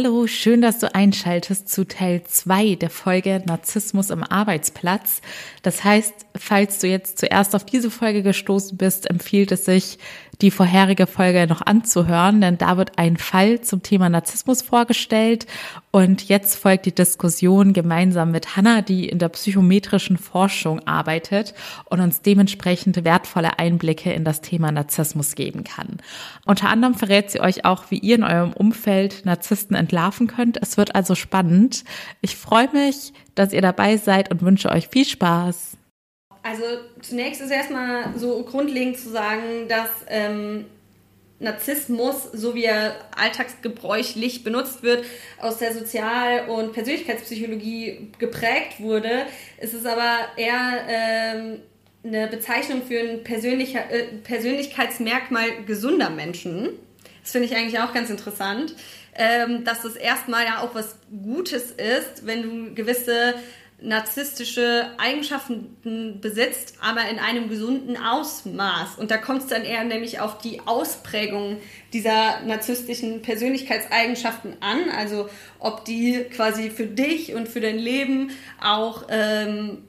Hallo, schön, dass du einschaltest zu Teil 2 der Folge Narzissmus im Arbeitsplatz. Das heißt, falls du jetzt zuerst auf diese Folge gestoßen bist, empfiehlt es sich, die vorherige Folge noch anzuhören, denn da wird ein Fall zum Thema Narzissmus vorgestellt und jetzt folgt die Diskussion gemeinsam mit Hanna, die in der psychometrischen Forschung arbeitet und uns dementsprechend wertvolle Einblicke in das Thema Narzissmus geben kann. Unter anderem verrät sie euch auch, wie ihr in eurem Umfeld Narzissten entlarven könnt. Es wird also spannend. Ich freue mich, dass ihr dabei seid und wünsche euch viel Spaß. Also zunächst ist erstmal so grundlegend zu sagen, dass ähm, Narzissmus, so wie er alltagsgebräuchlich benutzt wird, aus der Sozial- und Persönlichkeitspsychologie geprägt wurde. Es ist aber eher ähm, eine Bezeichnung für ein äh, Persönlichkeitsmerkmal gesunder Menschen. Das finde ich eigentlich auch ganz interessant, ähm, dass das erstmal ja auch was Gutes ist, wenn du gewisse narzisstische Eigenschaften besitzt, aber in einem gesunden Ausmaß. Und da kommt es dann eher nämlich auf die Ausprägung dieser narzisstischen Persönlichkeitseigenschaften an, also ob die quasi für dich und für dein Leben auch ähm,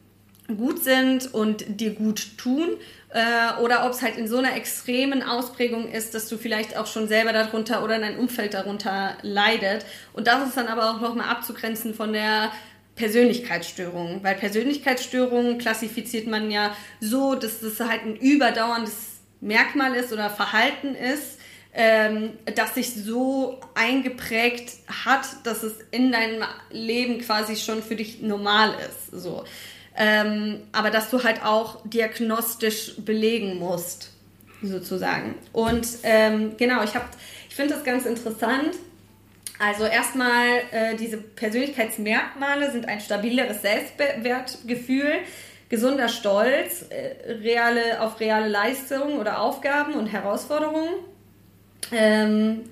gut sind und dir gut tun äh, oder ob es halt in so einer extremen Ausprägung ist, dass du vielleicht auch schon selber darunter oder dein Umfeld darunter leidet. Und das ist dann aber auch nochmal abzugrenzen von der Persönlichkeitsstörungen, weil Persönlichkeitsstörungen klassifiziert man ja so, dass das halt ein überdauerndes Merkmal ist oder Verhalten ist, ähm, das sich so eingeprägt hat, dass es in deinem Leben quasi schon für dich normal ist. So. Ähm, aber dass du halt auch diagnostisch belegen musst, sozusagen. Und ähm, genau, ich, ich finde das ganz interessant also erstmal, äh, diese Persönlichkeitsmerkmale sind ein stabileres Selbstwertgefühl, gesunder Stolz, äh, reale, auf reale Leistungen oder Aufgaben und Herausforderungen. Ähm,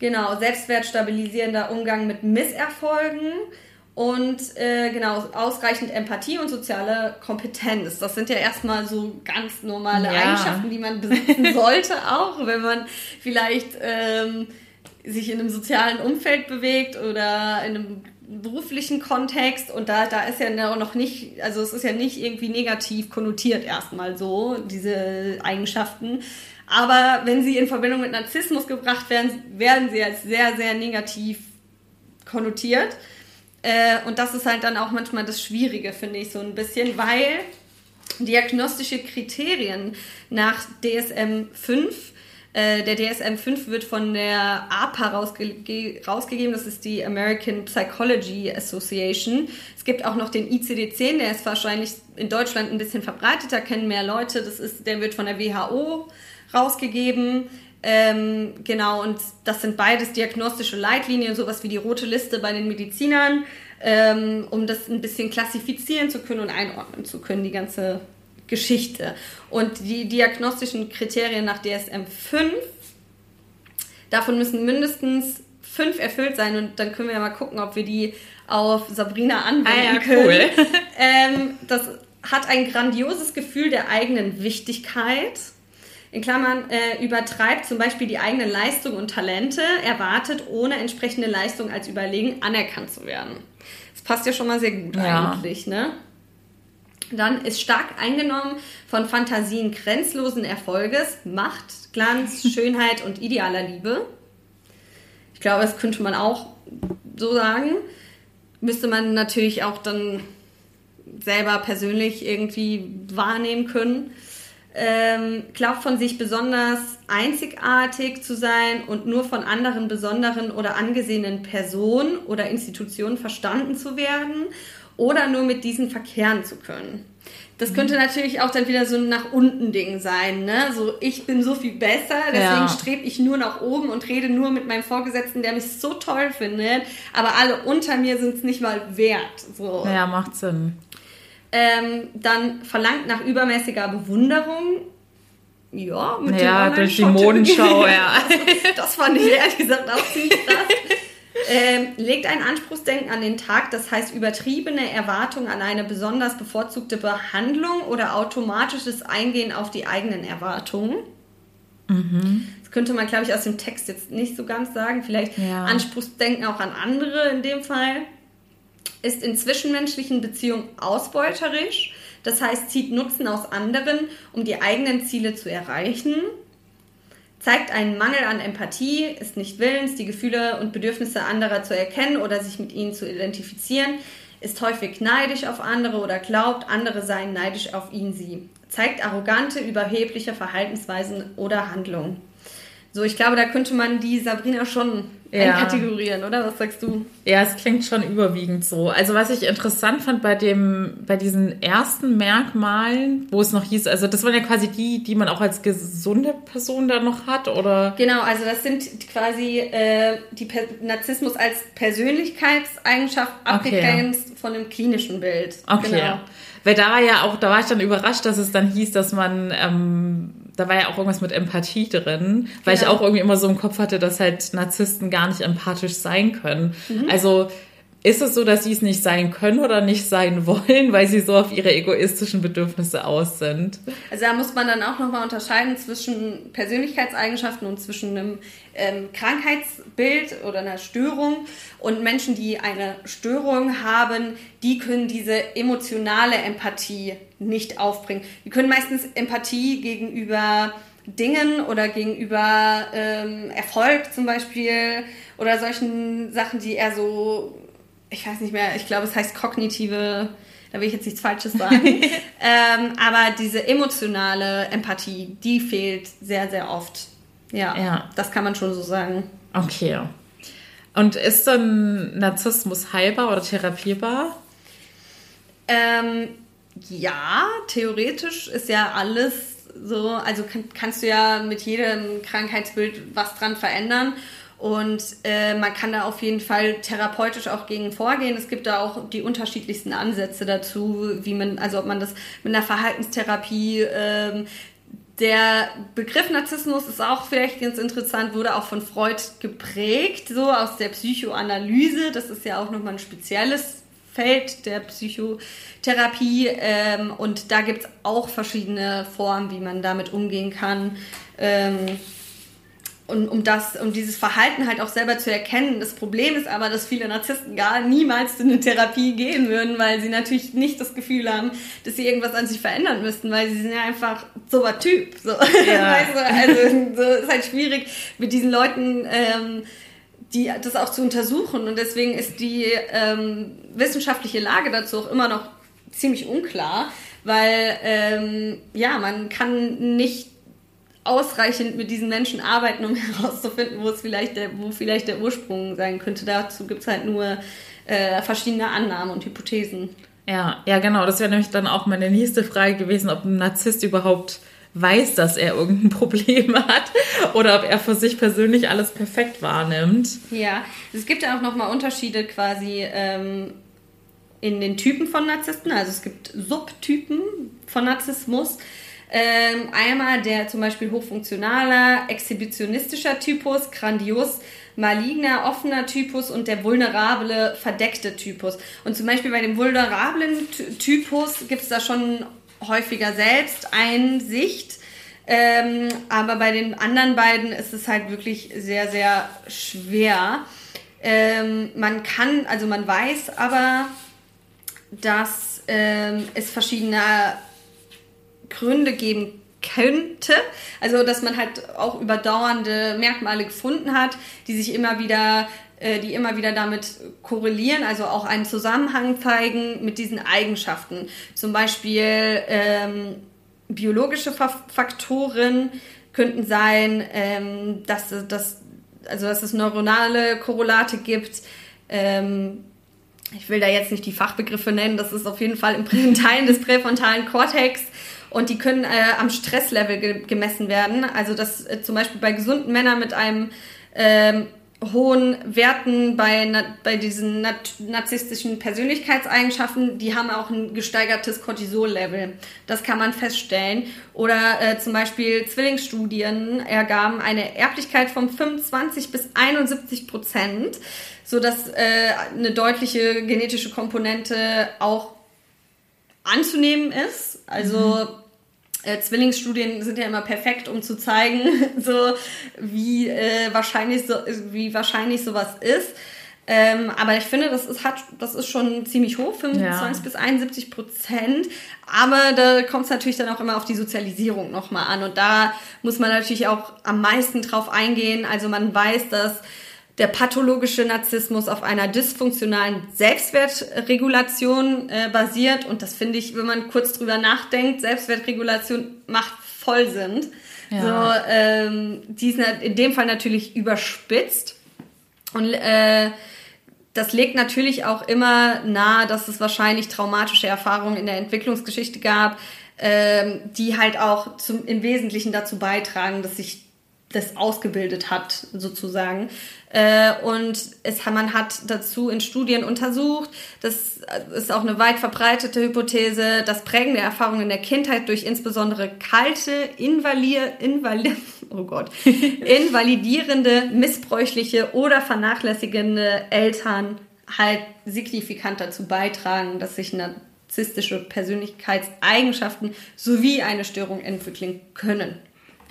genau, selbstwertstabilisierender Umgang mit Misserfolgen und äh, genau, ausreichend Empathie und soziale Kompetenz. Das sind ja erstmal so ganz normale ja. Eigenschaften, die man besitzen sollte, auch wenn man vielleicht ähm, sich in einem sozialen Umfeld bewegt oder in einem beruflichen Kontext und da, da ist ja noch nicht, also es ist ja nicht irgendwie negativ konnotiert erstmal so, diese Eigenschaften. Aber wenn sie in Verbindung mit Narzissmus gebracht werden, werden sie als sehr, sehr negativ konnotiert. Äh, und das ist halt dann auch manchmal das Schwierige, finde ich, so ein bisschen, weil diagnostische Kriterien nach DSM 5 äh, der DSM-5 wird von der APA rausge rausgegeben, das ist die American Psychology Association. Es gibt auch noch den ICD-10, der ist wahrscheinlich in Deutschland ein bisschen verbreiteter, kennen mehr Leute. Das ist, der wird von der WHO rausgegeben. Ähm, genau, und das sind beides diagnostische Leitlinien, sowas wie die rote Liste bei den Medizinern, ähm, um das ein bisschen klassifizieren zu können und einordnen zu können, die ganze Geschichte. Und die diagnostischen Kriterien nach DSM 5, davon müssen mindestens fünf erfüllt sein und dann können wir ja mal gucken, ob wir die auf Sabrina anwenden ah, ja, können. Cool. ähm, das hat ein grandioses Gefühl der eigenen Wichtigkeit. In Klammern äh, übertreibt zum Beispiel die eigene Leistung und Talente, erwartet ohne entsprechende Leistung als überlegen anerkannt zu werden. Das passt ja schon mal sehr gut ja. eigentlich, ne? Dann ist stark eingenommen von Fantasien grenzlosen Erfolges, Macht, Glanz, Schönheit und idealer Liebe. Ich glaube, das könnte man auch so sagen. Müsste man natürlich auch dann selber persönlich irgendwie wahrnehmen können. Ähm, glaubt von sich besonders einzigartig zu sein und nur von anderen besonderen oder angesehenen Personen oder Institutionen verstanden zu werden oder nur mit diesen verkehren zu können. Das könnte mhm. natürlich auch dann wieder so ein nach unten Ding sein, ne? So ich bin so viel besser, deswegen ja. strebe ich nur nach oben und rede nur mit meinem Vorgesetzten, der mich so toll findet, aber alle unter mir sind es nicht mal wert. So. Ja, macht Sinn. Ähm, dann verlangt nach übermäßiger Bewunderung. Ja, mit ja, durch die Modenschau, ja. das fand ich ehrlich gesagt auch ziemlich krass. Ähm, legt ein Anspruchsdenken an den Tag, das heißt übertriebene Erwartungen an eine besonders bevorzugte Behandlung oder automatisches Eingehen auf die eigenen Erwartungen. Mhm. könnte man, glaube ich, aus dem Text jetzt nicht so ganz sagen. Vielleicht ja. Anspruchsdenken auch an andere in dem Fall. Ist in zwischenmenschlichen Beziehungen ausbeuterisch, das heißt, zieht Nutzen aus anderen, um die eigenen Ziele zu erreichen zeigt einen Mangel an Empathie, ist nicht willens, die Gefühle und Bedürfnisse anderer zu erkennen oder sich mit ihnen zu identifizieren, ist häufig neidisch auf andere oder glaubt, andere seien neidisch auf ihn, sie, zeigt arrogante, überhebliche Verhaltensweisen oder Handlungen. So, ich glaube, da könnte man die Sabrina schon ja. einkategorieren, oder? Was sagst du? Ja, es klingt schon überwiegend so. Also was ich interessant fand bei dem, bei diesen ersten Merkmalen, wo es noch hieß, also das waren ja quasi die, die man auch als gesunde Person dann noch hat, oder? Genau, also das sind quasi äh, die per Narzissmus als Persönlichkeitseigenschaft abgegrenzt okay. von einem klinischen Bild. Okay. Genau. Weil da war ja auch, da war ich dann überrascht, dass es dann hieß, dass man ähm, da war ja auch irgendwas mit Empathie drin, weil genau. ich auch irgendwie immer so im Kopf hatte, dass halt Narzissten gar nicht empathisch sein können. Mhm. Also ist es so, dass sie es nicht sein können oder nicht sein wollen, weil sie so auf ihre egoistischen Bedürfnisse aus sind? Also da muss man dann auch nochmal unterscheiden zwischen Persönlichkeitseigenschaften und zwischen einem ähm, Krankheitsbild oder einer Störung. Und Menschen, die eine Störung haben, die können diese emotionale Empathie nicht aufbringen. Die können meistens Empathie gegenüber Dingen oder gegenüber ähm, Erfolg zum Beispiel oder solchen Sachen, die eher so ich weiß nicht mehr, ich glaube, es heißt kognitive, da will ich jetzt nichts Falsches sagen. ähm, aber diese emotionale Empathie, die fehlt sehr, sehr oft. Ja, ja, das kann man schon so sagen. Okay. Und ist dann Narzissmus heilbar oder therapierbar? Ähm, ja, theoretisch ist ja alles so, also kann, kannst du ja mit jedem Krankheitsbild was dran verändern. Und äh, man kann da auf jeden Fall therapeutisch auch gegen vorgehen. Es gibt da auch die unterschiedlichsten Ansätze dazu, wie man, also ob man das mit einer Verhaltenstherapie ähm, der Begriff Narzissmus ist auch vielleicht ganz interessant, wurde auch von Freud geprägt, so aus der Psychoanalyse. Das ist ja auch nochmal ein spezielles Feld der Psychotherapie. Ähm, und da gibt es auch verschiedene Formen, wie man damit umgehen kann. Ähm, und um das, um dieses Verhalten halt auch selber zu erkennen. Das Problem ist aber, dass viele Narzissten gar niemals in eine Therapie gehen würden, weil sie natürlich nicht das Gefühl haben, dass sie irgendwas an sich verändern müssten, weil sie sind ja einfach so ein Typ. So. Ja. weißt du? Also so ist halt schwierig mit diesen Leuten. Ähm, die, das auch zu untersuchen und deswegen ist die ähm, wissenschaftliche Lage dazu auch immer noch ziemlich unklar, weil ähm, ja man kann nicht ausreichend mit diesen Menschen arbeiten, um herauszufinden, wo es vielleicht der, wo vielleicht der Ursprung sein könnte. Dazu gibt es halt nur äh, verschiedene Annahmen und Hypothesen. Ja, ja, genau. Das wäre nämlich dann auch meine nächste Frage gewesen, ob ein Narzisst überhaupt weiß, dass er irgendein Problem hat oder ob er für sich persönlich alles perfekt wahrnimmt. Ja, es gibt ja auch nochmal Unterschiede quasi ähm, in den Typen von Narzissten. Also es gibt Subtypen von Narzissmus. Ähm, einmal der zum Beispiel hochfunktionaler, exhibitionistischer Typus, grandios, maligner, offener Typus und der vulnerable, verdeckte Typus. Und zum Beispiel bei dem vulnerablen Typus gibt es da schon häufiger Selbsteinsicht. Ähm, aber bei den anderen beiden ist es halt wirklich sehr, sehr schwer. Ähm, man kann, also man weiß aber, dass ähm, es verschiedene Gründe geben könnte. Also, dass man halt auch überdauernde Merkmale gefunden hat, die sich immer wieder, äh, die immer wieder damit korrelieren, also auch einen Zusammenhang zeigen mit diesen Eigenschaften. Zum Beispiel ähm, biologische Faktoren könnten sein, ähm, dass, dass, also dass es neuronale Korrelate gibt. Ähm, ich will da jetzt nicht die Fachbegriffe nennen, das ist auf jeden Fall im Teilen des präfrontalen Kortex und die können äh, am Stresslevel ge gemessen werden. Also dass äh, zum Beispiel bei gesunden Männern mit einem ähm, hohen Werten bei, bei diesen narzisstischen Persönlichkeitseigenschaften, die haben auch ein gesteigertes Cortisol-Level. Das kann man feststellen. Oder äh, zum Beispiel Zwillingsstudien ergaben eine Erblichkeit von 25 bis 71 Prozent, sodass äh, eine deutliche genetische Komponente auch anzunehmen ist. Also mhm. Äh, Zwillingsstudien sind ja immer perfekt, um zu zeigen, so wie äh, wahrscheinlich so wie wahrscheinlich sowas ist. Ähm, aber ich finde, das ist, hat, das ist schon ziemlich hoch, 25 ja. bis 71 Prozent. Aber da kommt es natürlich dann auch immer auf die Sozialisierung nochmal an. Und da muss man natürlich auch am meisten drauf eingehen. Also man weiß, dass der pathologische Narzissmus auf einer dysfunktionalen Selbstwertregulation äh, basiert. Und das finde ich, wenn man kurz drüber nachdenkt, Selbstwertregulation macht voll Sinn. Ja. So, ähm, die ist in dem Fall natürlich überspitzt. Und äh, das legt natürlich auch immer nahe, dass es wahrscheinlich traumatische Erfahrungen in der Entwicklungsgeschichte gab, ähm, die halt auch zum, im Wesentlichen dazu beitragen, dass sich das ausgebildet hat, sozusagen. Äh, und es, man hat dazu in Studien untersucht, das ist auch eine weit verbreitete Hypothese, dass prägende Erfahrungen in der Kindheit durch insbesondere kalte, invalier, invali oh Gott, invalidierende, missbräuchliche oder vernachlässigende Eltern halt signifikant dazu beitragen, dass sich narzisstische Persönlichkeitseigenschaften sowie eine Störung entwickeln können.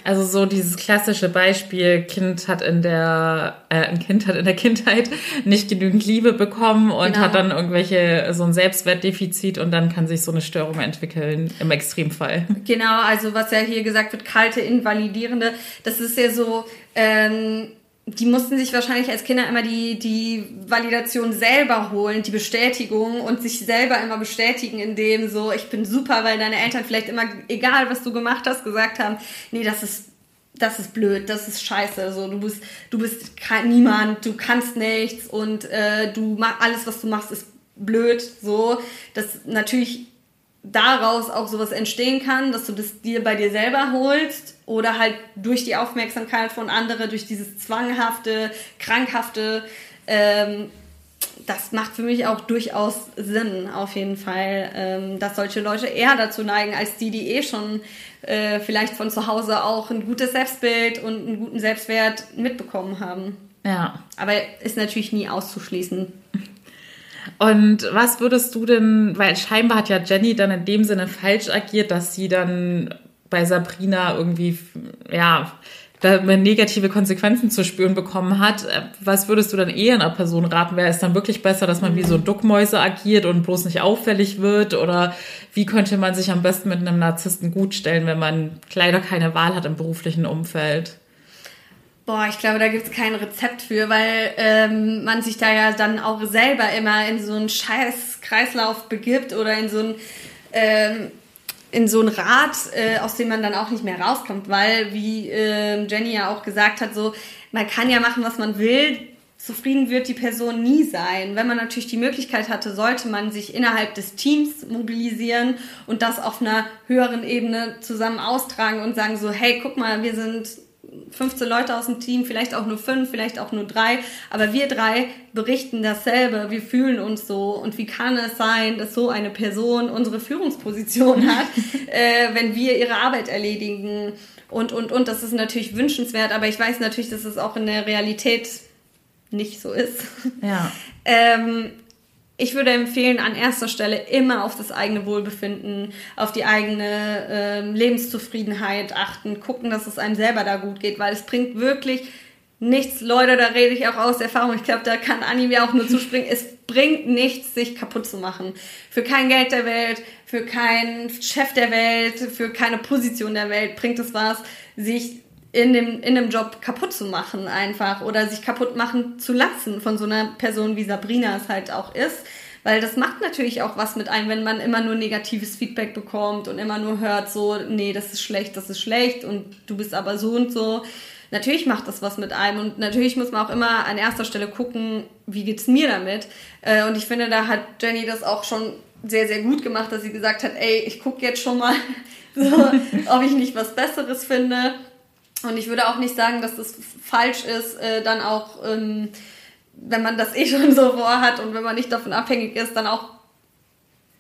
Also so dieses klassische Beispiel, Kind hat in der, äh, ein Kind hat in der Kindheit nicht genügend Liebe bekommen und genau. hat dann irgendwelche, so ein Selbstwertdefizit und dann kann sich so eine Störung entwickeln, im Extremfall. Genau, also was ja hier gesagt wird, kalte, invalidierende, das ist ja so, ähm, die mussten sich wahrscheinlich als Kinder immer die, die Validation selber holen, die Bestätigung und sich selber immer bestätigen, indem so, ich bin super, weil deine Eltern vielleicht immer, egal was du gemacht hast, gesagt haben, nee, das ist, das ist blöd, das ist scheiße, so, du bist, du bist niemand, du kannst nichts und äh, du machst, alles, was du machst, ist blöd, so, das natürlich daraus auch sowas entstehen kann, dass du das dir bei dir selber holst oder halt durch die Aufmerksamkeit von anderen, durch dieses zwanghafte, krankhafte, ähm, das macht für mich auch durchaus Sinn, auf jeden Fall, ähm, dass solche Leute eher dazu neigen, als die, die eh schon äh, vielleicht von zu Hause auch ein gutes Selbstbild und einen guten Selbstwert mitbekommen haben. Ja. Aber ist natürlich nie auszuschließen. Und was würdest du denn, weil scheinbar hat ja Jenny dann in dem Sinne falsch agiert, dass sie dann bei Sabrina irgendwie, ja, da negative Konsequenzen zu spüren bekommen hat. Was würdest du dann eher einer Person raten? Wäre es dann wirklich besser, dass man wie so Duckmäuse agiert und bloß nicht auffällig wird? Oder wie könnte man sich am besten mit einem Narzissten gutstellen, wenn man leider keine Wahl hat im beruflichen Umfeld? Boah, ich glaube, da gibt's kein Rezept für, weil ähm, man sich da ja dann auch selber immer in so einen scheiß Kreislauf begibt oder in so ein ähm, in so ein Rad, äh, aus dem man dann auch nicht mehr rauskommt, weil, wie äh, Jenny ja auch gesagt hat, so, man kann ja machen, was man will, zufrieden wird die Person nie sein. Wenn man natürlich die Möglichkeit hatte, sollte man sich innerhalb des Teams mobilisieren und das auf einer höheren Ebene zusammen austragen und sagen so, hey, guck mal, wir sind 15 Leute aus dem Team, vielleicht auch nur fünf, vielleicht auch nur drei, aber wir drei berichten dasselbe, wir fühlen uns so. Und wie kann es sein, dass so eine Person unsere Führungsposition hat, äh, wenn wir ihre Arbeit erledigen? Und, und, und, das ist natürlich wünschenswert, aber ich weiß natürlich, dass es auch in der Realität nicht so ist. Ja. ähm, ich würde empfehlen, an erster Stelle immer auf das eigene Wohlbefinden, auf die eigene äh, Lebenszufriedenheit achten, gucken, dass es einem selber da gut geht, weil es bringt wirklich nichts, Leute, da rede ich auch aus Erfahrung, ich glaube, da kann Anni mir auch nur zuspringen, es bringt nichts, sich kaputt zu machen. Für kein Geld der Welt, für keinen Chef der Welt, für keine Position der Welt bringt es was, sich in dem, in dem Job kaputt zu machen einfach oder sich kaputt machen zu lassen von so einer Person wie Sabrina es halt auch ist. Weil das macht natürlich auch was mit einem, wenn man immer nur negatives Feedback bekommt und immer nur hört so, nee, das ist schlecht, das ist schlecht und du bist aber so und so. Natürlich macht das was mit einem und natürlich muss man auch immer an erster Stelle gucken, wie geht's mir damit. Äh, und ich finde, da hat Jenny das auch schon sehr, sehr gut gemacht, dass sie gesagt hat, ey, ich gucke jetzt schon mal, so, ob ich nicht was Besseres finde und ich würde auch nicht sagen, dass es falsch ist, äh, dann auch, ähm, wenn man das eh schon so vorhat und wenn man nicht davon abhängig ist, dann auch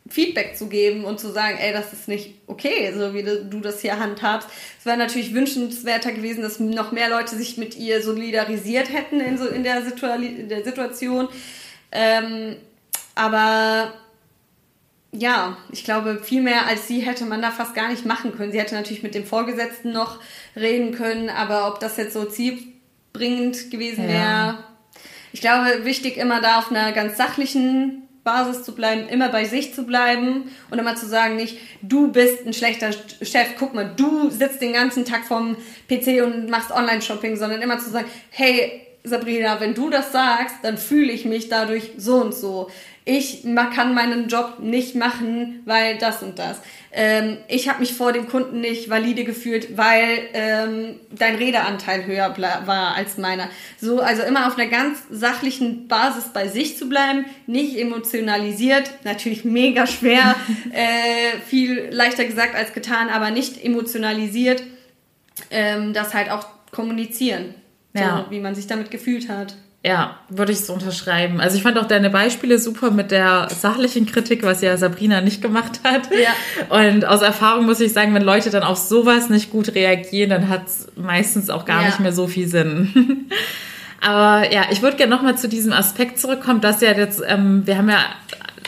Feedback zu geben und zu sagen, ey, das ist nicht okay, so wie du das hier handhabst. Es wäre natürlich wünschenswerter gewesen, dass noch mehr Leute sich mit ihr solidarisiert hätten in, so, in, der, Situa in der Situation. Ähm, aber ja, ich glaube, viel mehr als sie hätte man da fast gar nicht machen können. Sie hätte natürlich mit dem Vorgesetzten noch reden können, aber ob das jetzt so zielbringend gewesen wäre, ja. ich glaube, wichtig immer da auf einer ganz sachlichen Basis zu bleiben, immer bei sich zu bleiben und immer zu sagen, nicht, du bist ein schlechter Chef, guck mal, du sitzt den ganzen Tag vorm PC und machst Online-Shopping, sondern immer zu sagen, hey, Sabrina, wenn du das sagst, dann fühle ich mich dadurch so und so ich kann meinen Job nicht machen, weil das und das. Ähm, ich habe mich vor dem Kunden nicht valide gefühlt, weil ähm, dein Redeanteil höher war als meiner. So, also immer auf einer ganz sachlichen Basis bei sich zu bleiben, nicht emotionalisiert, natürlich mega schwer, äh, viel leichter gesagt als getan, aber nicht emotionalisiert, ähm, das halt auch kommunizieren, ja. so, wie man sich damit gefühlt hat. Ja, würde ich so unterschreiben. Also ich fand auch deine Beispiele super mit der sachlichen Kritik, was ja Sabrina nicht gemacht hat. Ja. Und aus Erfahrung muss ich sagen, wenn Leute dann auf sowas nicht gut reagieren, dann hat es meistens auch gar ja. nicht mehr so viel Sinn. Aber ja, ich würde gerne nochmal zu diesem Aspekt zurückkommen, dass ja jetzt, ähm, wir haben ja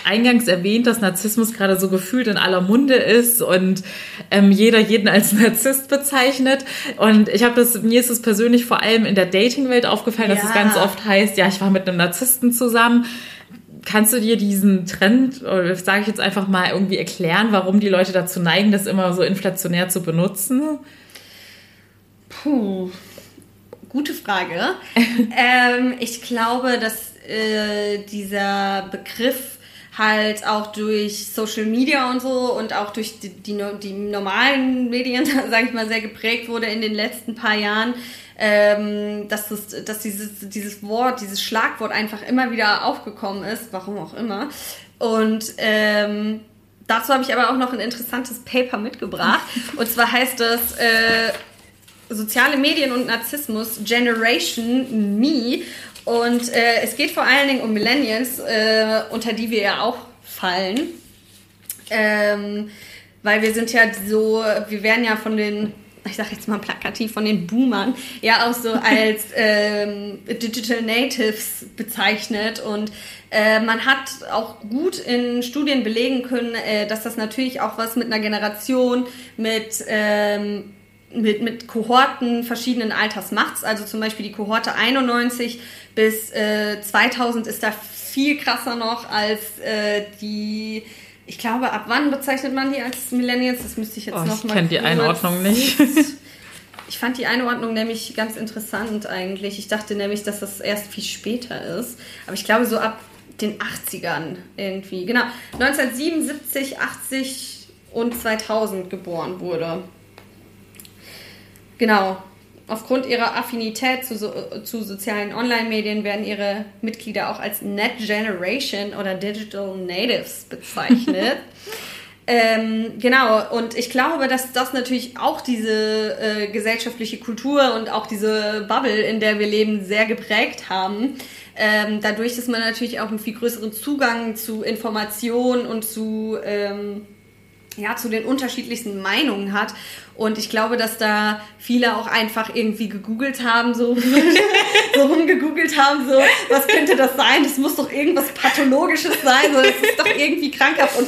eingangs erwähnt, dass Narzissmus gerade so gefühlt in aller Munde ist und ähm, jeder jeden als Narzisst bezeichnet. Und ich habe das, mir ist es persönlich vor allem in der Dating-Welt aufgefallen, ja. dass es ganz oft heißt, ja, ich war mit einem Narzissten zusammen. Kannst du dir diesen Trend, oder sage ich jetzt einfach mal, irgendwie erklären, warum die Leute dazu neigen, das immer so inflationär zu benutzen? Puh, gute Frage. ähm, ich glaube, dass äh, dieser Begriff halt auch durch Social Media und so und auch durch die, die, die normalen Medien, sage ich mal, sehr geprägt wurde in den letzten paar Jahren, ähm, dass, das, dass dieses, dieses Wort, dieses Schlagwort einfach immer wieder aufgekommen ist, warum auch immer. Und ähm, dazu habe ich aber auch noch ein interessantes Paper mitgebracht. Und zwar heißt das äh, Soziale Medien und Narzissmus Generation Me. Und äh, es geht vor allen Dingen um Millennials, äh, unter die wir ja auch fallen. Ähm, weil wir sind ja so, wir werden ja von den, ich sag jetzt mal plakativ, von den Boomern ja auch so als ähm, Digital Natives bezeichnet. Und äh, man hat auch gut in Studien belegen können, äh, dass das natürlich auch was mit einer Generation, mit ähm, mit, mit Kohorten verschiedenen Alters macht's. Also zum Beispiel die Kohorte 91 bis äh, 2000 ist da viel krasser noch als äh, die. Ich glaube, ab wann bezeichnet man die als Millennials? Das müsste ich jetzt oh, noch mal. Ich kenne die Einordnung nicht. Ich fand die Einordnung nämlich ganz interessant eigentlich. Ich dachte nämlich, dass das erst viel später ist. Aber ich glaube, so ab den 80ern irgendwie. Genau. 1977, 80 und 2000 geboren wurde. Genau. Aufgrund ihrer Affinität zu, so, zu sozialen Online-Medien werden ihre Mitglieder auch als Net Generation oder Digital Natives bezeichnet. ähm, genau, und ich glaube, dass das natürlich auch diese äh, gesellschaftliche Kultur und auch diese Bubble, in der wir leben, sehr geprägt haben. Ähm, dadurch, dass man natürlich auch einen viel größeren Zugang zu Informationen und zu ähm, ja, zu den unterschiedlichsten Meinungen hat. Und ich glaube, dass da viele auch einfach irgendwie gegoogelt haben, so, so rumgegoogelt haben, so, was könnte das sein? Das muss doch irgendwas Pathologisches sein, so, das ist doch irgendwie krankhaft. Und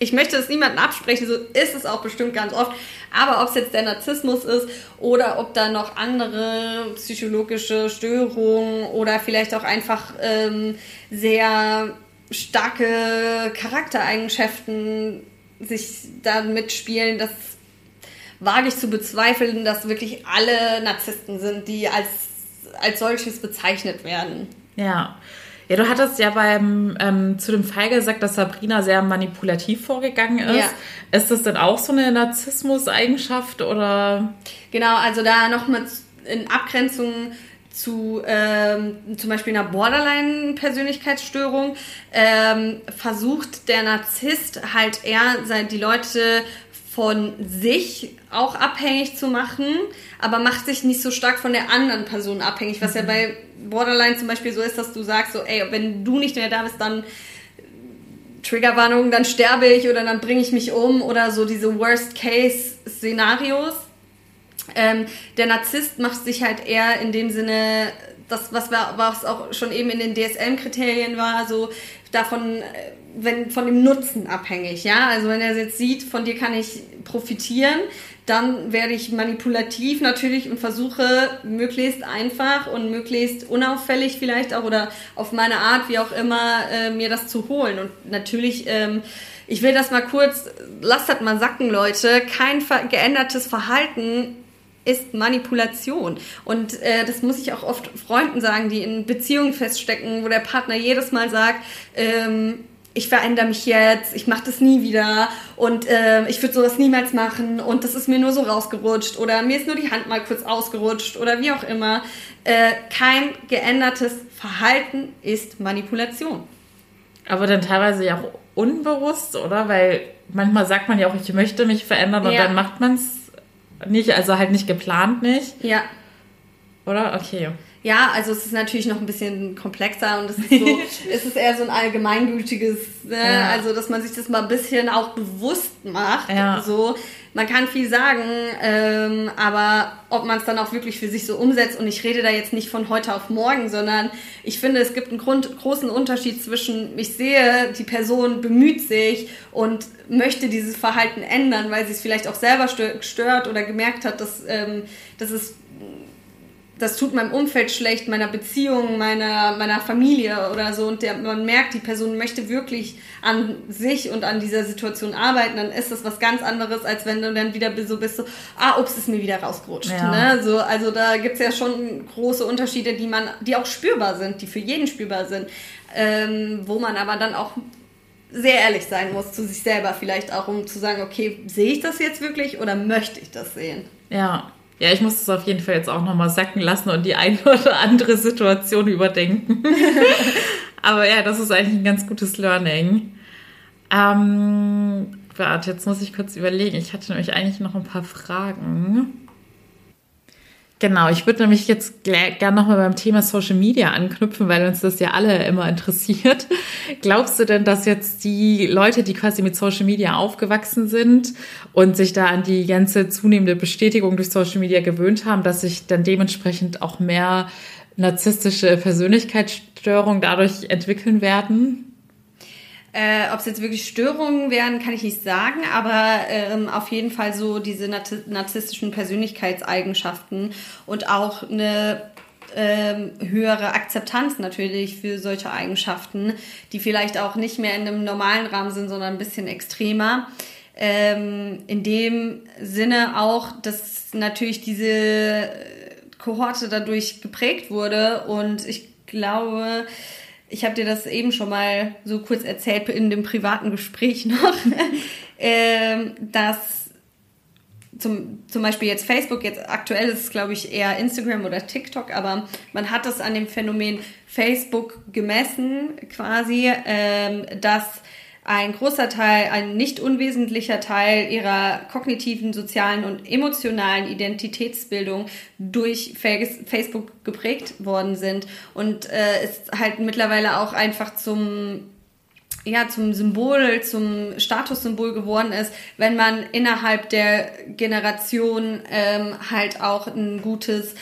ich möchte es niemandem absprechen, so ist es auch bestimmt ganz oft. Aber ob es jetzt der Narzissmus ist oder ob da noch andere psychologische Störungen oder vielleicht auch einfach ähm, sehr starke Charaktereigenschaften sich da mitspielen, das wage ich zu bezweifeln, dass wirklich alle Narzissten sind, die als, als solches bezeichnet werden. Ja. Ja, du hattest ja beim ähm, zu dem Fall gesagt, dass Sabrina sehr manipulativ vorgegangen ist. Ja. Ist das denn auch so eine Narzissmus-Eigenschaft oder? Genau, also da nochmal in Abgrenzung zu ähm, zum Beispiel einer Borderline-Persönlichkeitsstörung ähm, versucht der Narzisst halt eher die Leute von sich auch abhängig zu machen, aber macht sich nicht so stark von der anderen Person abhängig, was mhm. ja bei Borderline zum Beispiel so ist, dass du sagst, so, ey, wenn du nicht mehr da bist, dann Triggerwarnung, dann sterbe ich oder dann bringe ich mich um oder so diese Worst-Case-Szenarios. Ähm, der Narzisst macht sich halt eher in dem Sinne, das, was, was auch schon eben in den DSM-Kriterien war, so davon, äh, wenn von dem Nutzen abhängig, ja. Also wenn er jetzt sieht, von dir kann ich profitieren, dann werde ich manipulativ natürlich und versuche möglichst einfach und möglichst unauffällig vielleicht auch oder auf meine Art, wie auch immer, äh, mir das zu holen. Und natürlich, ähm, ich will das mal kurz, lasst das mal sacken, Leute. Kein geändertes Verhalten ist Manipulation. Und äh, das muss ich auch oft Freunden sagen, die in Beziehungen feststecken, wo der Partner jedes Mal sagt, ähm, ich verändere mich jetzt, ich mache das nie wieder und äh, ich würde sowas niemals machen und das ist mir nur so rausgerutscht oder mir ist nur die Hand mal kurz ausgerutscht oder wie auch immer. Äh, kein geändertes Verhalten ist Manipulation. Aber dann teilweise ja auch unbewusst, oder? Weil manchmal sagt man ja auch, ich möchte mich verändern und ja. dann macht man es nicht, also halt nicht geplant nicht. Ja. Oder? Okay. Ja, also es ist natürlich noch ein bisschen komplexer und es ist, so, es ist eher so ein allgemeingültiges, ne? ja. also dass man sich das mal ein bisschen auch bewusst macht. Ja. So, man kann viel sagen, ähm, aber ob man es dann auch wirklich für sich so umsetzt und ich rede da jetzt nicht von heute auf morgen, sondern ich finde, es gibt einen Grund, großen Unterschied zwischen, ich sehe, die Person bemüht sich und möchte dieses Verhalten ändern, weil sie es vielleicht auch selber stört oder gemerkt hat, dass, ähm, dass es das tut meinem Umfeld schlecht, meiner Beziehung, meiner, meiner Familie oder so. Und der, man merkt, die Person möchte wirklich an sich und an dieser Situation arbeiten, dann ist das was ganz anderes, als wenn du dann wieder so bist, so, ah, ups, ist mir wieder rausgerutscht. Ja. Ne? So, also da gibt's ja schon große Unterschiede, die man, die auch spürbar sind, die für jeden spürbar sind, ähm, wo man aber dann auch sehr ehrlich sein muss zu sich selber vielleicht auch, um zu sagen, okay, sehe ich das jetzt wirklich oder möchte ich das sehen? Ja, ja, ich muss es auf jeden Fall jetzt auch nochmal sacken lassen und die eine oder andere Situation überdenken. Aber ja, das ist eigentlich ein ganz gutes Learning. Ähm, warte, jetzt muss ich kurz überlegen. Ich hatte nämlich eigentlich noch ein paar Fragen. Genau, ich würde nämlich jetzt gerne nochmal beim Thema Social Media anknüpfen, weil uns das ja alle immer interessiert. Glaubst du denn, dass jetzt die Leute, die quasi mit Social Media aufgewachsen sind und sich da an die ganze zunehmende Bestätigung durch Social Media gewöhnt haben, dass sich dann dementsprechend auch mehr narzisstische Persönlichkeitsstörungen dadurch entwickeln werden? Äh, Ob es jetzt wirklich Störungen wären, kann ich nicht sagen, aber ähm, auf jeden Fall so diese narzisstischen Persönlichkeitseigenschaften und auch eine ähm, höhere Akzeptanz natürlich für solche Eigenschaften, die vielleicht auch nicht mehr in einem normalen Rahmen sind, sondern ein bisschen extremer. Ähm, in dem Sinne auch, dass natürlich diese Kohorte dadurch geprägt wurde und ich glaube, ich habe dir das eben schon mal so kurz erzählt in dem privaten Gespräch noch, ähm, dass zum, zum Beispiel jetzt Facebook, jetzt aktuell ist es glaube ich eher Instagram oder TikTok, aber man hat das an dem Phänomen Facebook gemessen quasi, ähm, dass ein großer Teil, ein nicht unwesentlicher Teil ihrer kognitiven, sozialen und emotionalen Identitätsbildung durch Facebook geprägt worden sind. Und äh, ist halt mittlerweile auch einfach zum ja, zum Symbol, zum Statussymbol geworden ist, wenn man innerhalb der Generation ähm, halt auch ein gutes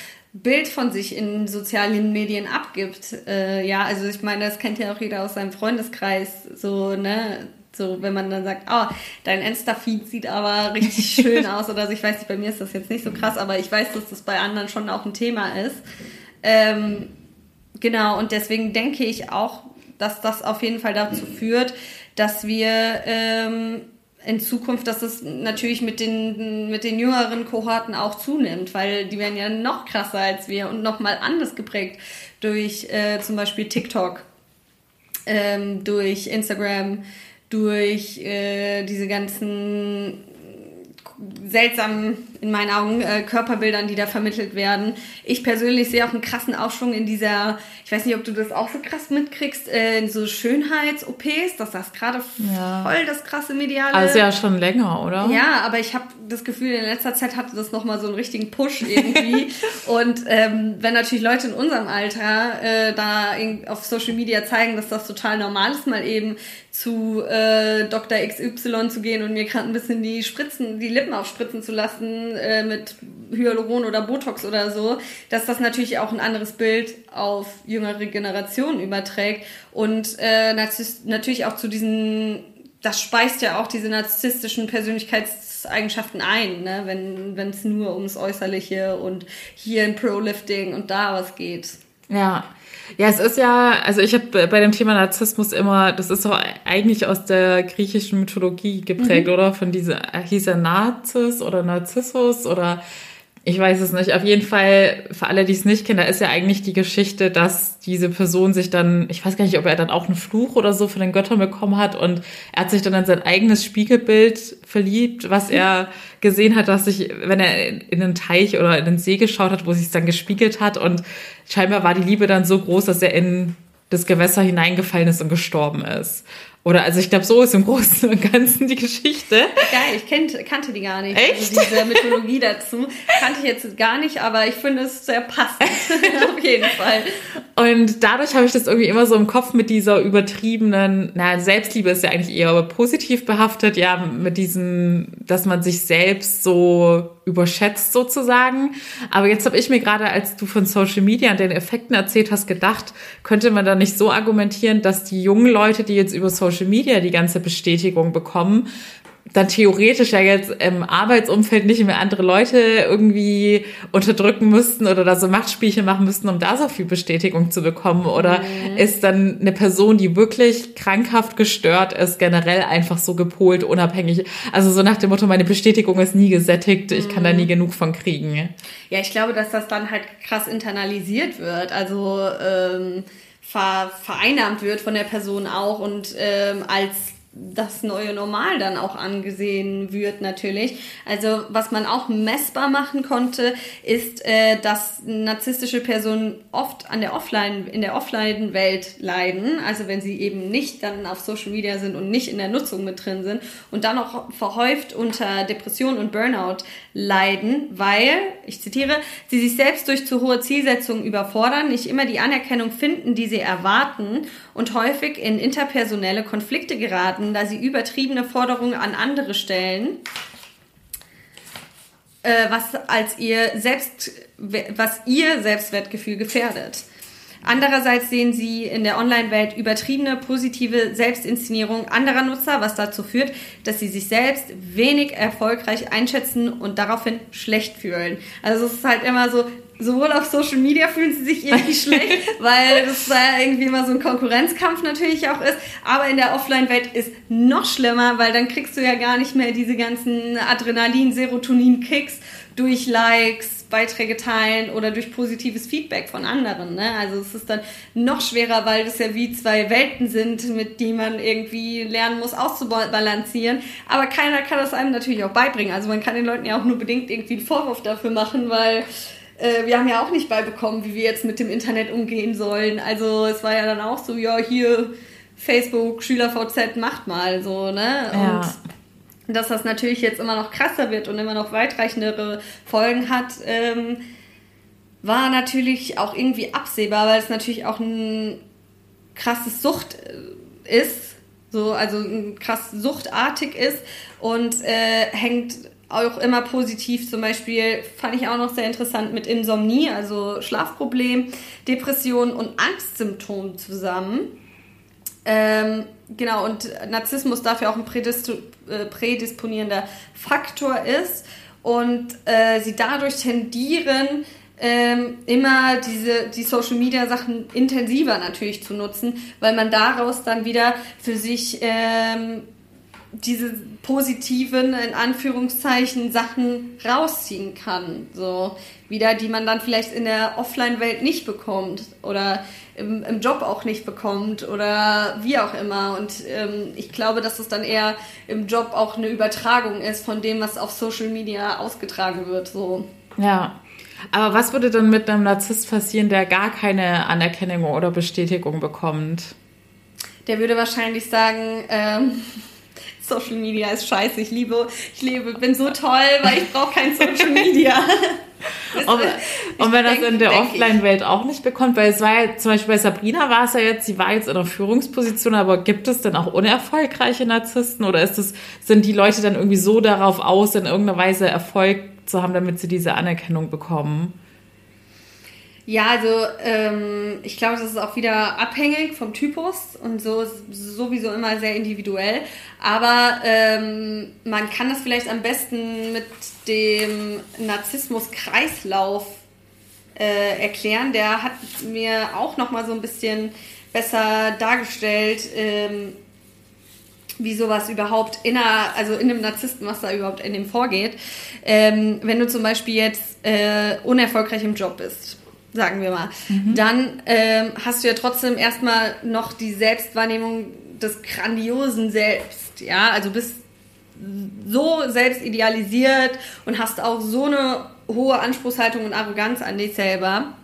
Bild von sich in sozialen Medien abgibt. Äh, ja, also ich meine, das kennt ja auch jeder aus seinem Freundeskreis, so, ne? So, wenn man dann sagt, oh, dein Insta-Feed sieht aber richtig schön aus oder so. Ich weiß nicht, bei mir ist das jetzt nicht so krass, aber ich weiß, dass das bei anderen schon auch ein Thema ist. Ähm, genau, und deswegen denke ich auch, dass das auf jeden Fall dazu führt, dass wir ähm, in Zukunft, dass es natürlich mit den, mit den jüngeren Kohorten auch zunimmt, weil die werden ja noch krasser als wir und noch mal anders geprägt durch äh, zum Beispiel TikTok, ähm, durch Instagram, durch äh, diese ganzen seltsamen, in meinen Augen, äh, Körperbildern, die da vermittelt werden. Ich persönlich sehe auch einen krassen Aufschwung in dieser, ich weiß nicht, ob du das auch so krass mitkriegst, äh, in so Schönheits-OPs, dass das gerade ja. voll das krasse Mediale. Also ja schon länger, oder? Ja, aber ich habe das Gefühl, in letzter Zeit hatte das nochmal so einen richtigen Push irgendwie. und ähm, wenn natürlich Leute in unserem Alter äh, da auf Social Media zeigen, dass das total normal ist, mal eben zu äh, Dr. XY zu gehen und mir gerade ein bisschen die Spritzen, die Lippen aufspritzen zu lassen äh, mit Hyaluron oder Botox oder so, dass das natürlich auch ein anderes Bild auf jüngere Generationen überträgt und äh, natürlich auch zu diesen das speist ja auch diese narzisstischen Persönlichkeitseigenschaften ein, ne? wenn es nur ums Äußerliche und hier ein Pro-Lifting und da was geht. Ja. Ja, es ist ja, also ich habe bei dem Thema Narzissmus immer, das ist doch eigentlich aus der griechischen Mythologie geprägt, mhm. oder? Von dieser, hieß er Narzis oder Narzissus oder ich weiß es nicht. Auf jeden Fall, für alle, die es nicht kennen, da ist ja eigentlich die Geschichte, dass diese Person sich dann, ich weiß gar nicht, ob er dann auch einen Fluch oder so von den Göttern bekommen hat und er hat sich dann in sein eigenes Spiegelbild verliebt, was er gesehen hat, dass sich, wenn er in einen Teich oder in den See geschaut hat, wo sich dann gespiegelt hat und scheinbar war die Liebe dann so groß, dass er in das Gewässer hineingefallen ist und gestorben ist. Oder also ich glaube, so ist im Großen und Ganzen die Geschichte. Geil, ich kennt, kannte die gar nicht. Echt? Also diese Mythologie dazu kannte ich jetzt gar nicht, aber ich finde es sehr passend. Auf jeden Fall. Und dadurch habe ich das irgendwie immer so im Kopf mit dieser übertriebenen, na, Selbstliebe ist ja eigentlich eher positiv behaftet, ja, mit diesem, dass man sich selbst so überschätzt sozusagen. Aber jetzt habe ich mir gerade, als du von Social Media und den Effekten erzählt hast, gedacht, könnte man da nicht so argumentieren, dass die jungen Leute, die jetzt über Social Media die ganze Bestätigung bekommen, dann theoretisch ja jetzt im Arbeitsumfeld nicht mehr andere Leute irgendwie unterdrücken müssten oder da so Machtspielchen machen müssten, um da so viel Bestätigung zu bekommen? Oder mhm. ist dann eine Person, die wirklich krankhaft gestört ist, generell einfach so gepolt, unabhängig? Also so nach dem Motto, meine Bestätigung ist nie gesättigt, ich kann da nie mhm. genug von kriegen. Ja, ich glaube, dass das dann halt krass internalisiert wird. Also ähm, vereinnahmt wird von der Person auch und ähm, als das neue Normal dann auch angesehen wird natürlich. Also was man auch messbar machen konnte, ist, äh, dass narzisstische Personen oft an der Offline, in der Offline-Welt leiden. Also wenn sie eben nicht dann auf Social Media sind und nicht in der Nutzung mit drin sind und dann auch verhäuft unter Depression und Burnout leiden, weil, ich zitiere, sie sich selbst durch zu hohe Zielsetzungen überfordern, nicht immer die Anerkennung finden, die sie erwarten und häufig in interpersonelle Konflikte geraten da sie übertriebene Forderungen an andere stellen, äh, was als ihr selbst, was ihr Selbstwertgefühl gefährdet. Andererseits sehen sie in der Online-Welt übertriebene positive Selbstinszenierung anderer Nutzer, was dazu führt, dass sie sich selbst wenig erfolgreich einschätzen und daraufhin schlecht fühlen. Also es ist halt immer so, sowohl auf Social Media fühlen sie sich irgendwie schlecht, weil das da irgendwie immer so ein Konkurrenzkampf natürlich auch ist. Aber in der Offline-Welt ist noch schlimmer, weil dann kriegst du ja gar nicht mehr diese ganzen Adrenalin, Serotonin-Kicks durch Likes, Beiträge teilen oder durch positives Feedback von anderen. Ne? Also es ist dann noch schwerer, weil das ja wie zwei Welten sind, mit denen man irgendwie lernen muss auszubalancieren. Aber keiner kann das einem natürlich auch beibringen. Also man kann den Leuten ja auch nur bedingt irgendwie einen Vorwurf dafür machen, weil äh, wir haben ja auch nicht beibekommen, wie wir jetzt mit dem Internet umgehen sollen. Also es war ja dann auch so, ja, hier Facebook, SchülerVZ, macht mal so, ne? Und ja. dass das natürlich jetzt immer noch krasser wird und immer noch weitreichendere Folgen hat, ähm, war natürlich auch irgendwie absehbar, weil es natürlich auch ein krasses Sucht äh, ist, so, also krass suchtartig ist und äh, hängt auch immer positiv. Zum Beispiel fand ich auch noch sehr interessant mit Insomnie, also Schlafproblem, Depression und Angstsymptomen zusammen. Ähm, genau, und Narzissmus dafür auch ein äh, prädisponierender Faktor ist und äh, sie dadurch tendieren, ähm, immer diese die Social Media Sachen intensiver natürlich zu nutzen, weil man daraus dann wieder für sich ähm, diese positiven, in Anführungszeichen, Sachen rausziehen kann. So, wieder, die man dann vielleicht in der Offline-Welt nicht bekommt oder im, im, Job auch nicht bekommt oder wie auch immer. Und ähm, ich glaube, dass es dann eher im Job auch eine Übertragung ist von dem, was auf Social Media ausgetragen wird. So. Ja. Aber was würde dann mit einem Narzisst passieren, der gar keine Anerkennung oder Bestätigung bekommt? Der würde wahrscheinlich sagen, ähm, Social Media ist scheiße. Ich liebe, ich lebe, bin so toll, weil ich brauche kein Social Media. und, und wenn das in der Offline-Welt auch nicht bekommt, weil es war ja zum Beispiel bei Sabrina war es ja jetzt, sie war jetzt in einer Führungsposition, aber gibt es denn auch unerfolgreiche Narzissten oder ist es, sind die Leute dann irgendwie so darauf aus, in irgendeiner Weise Erfolg zu haben, damit sie diese Anerkennung bekommen? Ja, also ähm, ich glaube, das ist auch wieder abhängig vom Typus und so sowieso immer sehr individuell. Aber ähm, man kann das vielleicht am besten mit dem Narzissmus-Kreislauf äh, erklären. Der hat mir auch noch mal so ein bisschen besser dargestellt, ähm, wie sowas überhaupt in einer, also in einem Narzissten, was da überhaupt in dem vorgeht. Ähm, wenn du zum Beispiel jetzt äh, unerfolgreich im Job bist sagen wir mal, mhm. dann ähm, hast du ja trotzdem erstmal noch die Selbstwahrnehmung des grandiosen Selbst. Ja, also bist so selbst idealisiert und hast auch so eine hohe Anspruchshaltung und Arroganz an dich selber,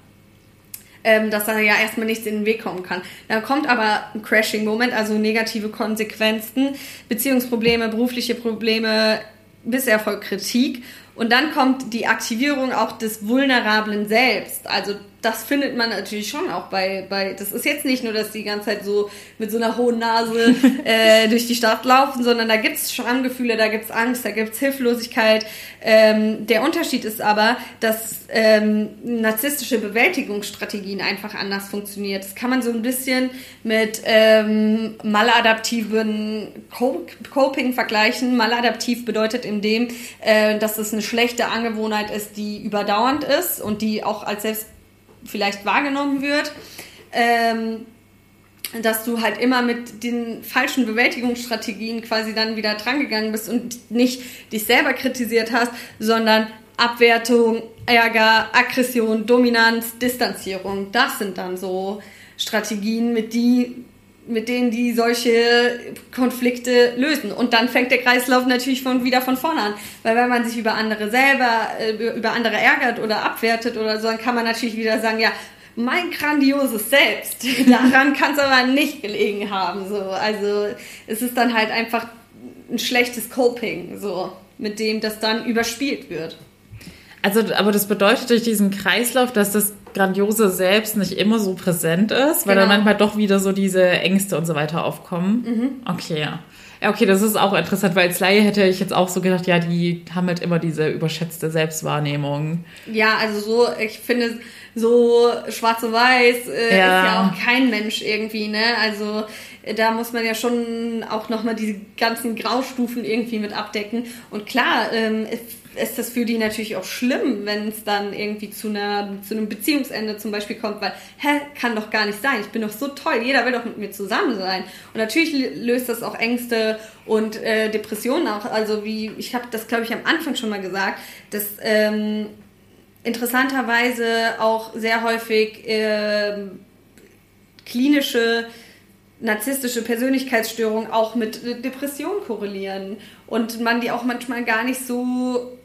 ähm, dass da ja erstmal nichts in den Weg kommen kann. Dann kommt aber ein Crashing-Moment, also negative Konsequenzen, Beziehungsprobleme, berufliche Probleme, Misserfolg, Kritik. Und dann kommt die Aktivierung auch des vulnerablen Selbst. Also das findet man natürlich schon auch bei, bei, das ist jetzt nicht nur, dass die ganze Zeit so mit so einer hohen Nase äh, durch die Stadt laufen, sondern da gibt's Schamgefühle, da gibt's Angst, da gibt's Hilflosigkeit. Ähm, der Unterschied ist aber, dass ähm, narzisstische Bewältigungsstrategien einfach anders funktioniert. Das kann man so ein bisschen mit ähm, maladaptiven Coping vergleichen. Maladaptiv bedeutet in dem, äh, dass es eine schlechte Angewohnheit ist, die überdauernd ist und die auch als selbst vielleicht wahrgenommen wird. Ähm, dass du halt immer mit den falschen Bewältigungsstrategien quasi dann wieder drangegangen bist und nicht dich selber kritisiert hast, sondern Abwertung, Ärger, Aggression, Dominanz, Distanzierung. Das sind dann so Strategien, mit, die, mit denen die solche Konflikte lösen. Und dann fängt der Kreislauf natürlich von, wieder von vorne an. Weil wenn man sich über andere selber, äh, über andere ärgert oder abwertet oder so, dann kann man natürlich wieder sagen, ja, mein grandioses Selbst. Daran kann es aber nicht gelegen haben. So. Also es ist dann halt einfach ein schlechtes Coping, so, mit dem das dann überspielt wird. Also, aber das bedeutet durch diesen Kreislauf, dass das grandiose Selbst nicht immer so präsent ist, weil genau. dann manchmal doch wieder so diese Ängste und so weiter aufkommen. Mhm. Okay, ja. Ja, okay, das ist auch interessant, weil als Laie hätte ich jetzt auch so gedacht, ja, die haben halt immer diese überschätzte Selbstwahrnehmung. Ja, also so, ich finde, so schwarz und weiß äh, ja. ist ja auch kein Mensch irgendwie, ne? Also da muss man ja schon auch nochmal diese ganzen Graustufen irgendwie mit abdecken. Und klar, ähm, ist das für die natürlich auch schlimm, wenn es dann irgendwie zu, einer, zu einem Beziehungsende zum Beispiel kommt, weil, hä, kann doch gar nicht sein, ich bin doch so toll, jeder will doch mit mir zusammen sein. Und natürlich löst das auch Ängste und äh, Depressionen auch, also wie, ich habe das glaube ich am Anfang schon mal gesagt, dass ähm, interessanterweise auch sehr häufig äh, klinische narzisstische Persönlichkeitsstörungen auch mit Depressionen korrelieren. Und man die auch manchmal gar nicht so